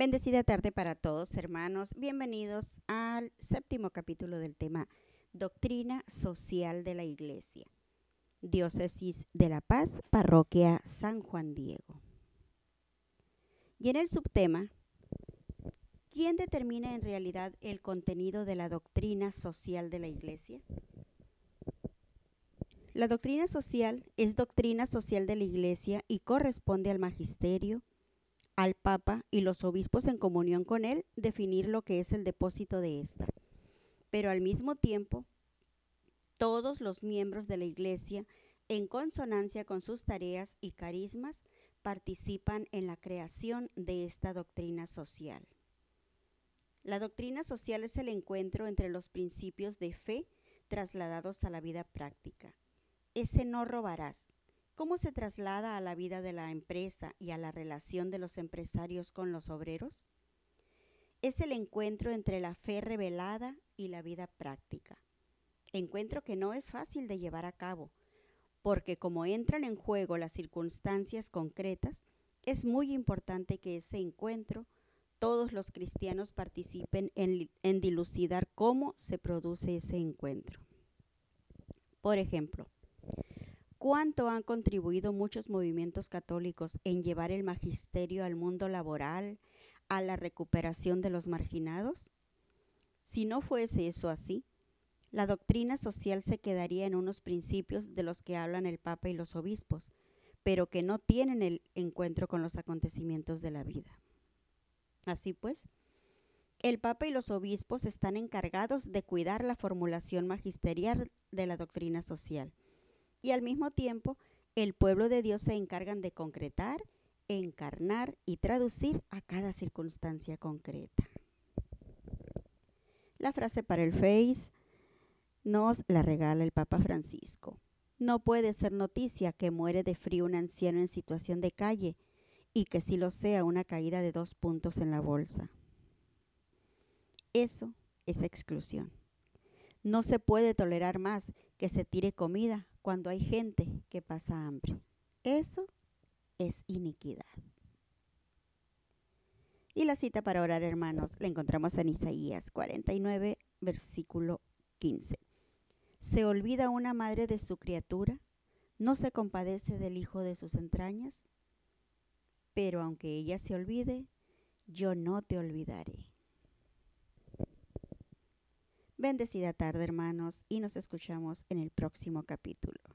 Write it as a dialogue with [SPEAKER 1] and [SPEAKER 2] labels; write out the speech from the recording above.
[SPEAKER 1] Bendecida tarde para todos, hermanos. Bienvenidos al séptimo capítulo del tema Doctrina Social de la Iglesia. Diócesis de La Paz, Parroquia San Juan Diego. Y en el subtema, ¿quién determina en realidad el contenido de la doctrina social de la Iglesia? La doctrina social es doctrina social de la Iglesia y corresponde al magisterio, al Papa y los obispos en comunión con él definir lo que es el depósito de ésta. Pero al mismo tiempo, todos los miembros de la Iglesia, en consonancia con sus tareas y carismas, participan en la creación de esta doctrina social. La doctrina social es el encuentro entre los principios de fe trasladados a la vida práctica ese no robarás. ¿Cómo se traslada a la vida de la empresa y a la relación de los empresarios con los obreros? Es el encuentro entre la fe revelada y la vida práctica. Encuentro que no es fácil de llevar a cabo, porque como entran en juego las circunstancias concretas, es muy importante que ese encuentro todos los cristianos participen en, en dilucidar cómo se produce ese encuentro. Por ejemplo, ¿Cuánto han contribuido muchos movimientos católicos en llevar el magisterio al mundo laboral, a la recuperación de los marginados? Si no fuese eso así, la doctrina social se quedaría en unos principios de los que hablan el Papa y los obispos, pero que no tienen el encuentro con los acontecimientos de la vida. Así pues, el Papa y los obispos están encargados de cuidar la formulación magisterial de la doctrina social y al mismo tiempo el pueblo de Dios se encargan de concretar, encarnar y traducir a cada circunstancia concreta. La frase para el Face nos la regala el Papa Francisco. No puede ser noticia que muere de frío un anciano en situación de calle y que si lo sea una caída de dos puntos en la bolsa. Eso es exclusión. No se puede tolerar más que se tire comida cuando hay gente que pasa hambre. Eso es iniquidad. Y la cita para orar, hermanos, la encontramos en Isaías 49, versículo 15. ¿Se olvida una madre de su criatura? ¿No se compadece del hijo de sus entrañas? Pero aunque ella se olvide, yo no te olvidaré. Bendecida tarde, hermanos, y nos escuchamos en el próximo capítulo.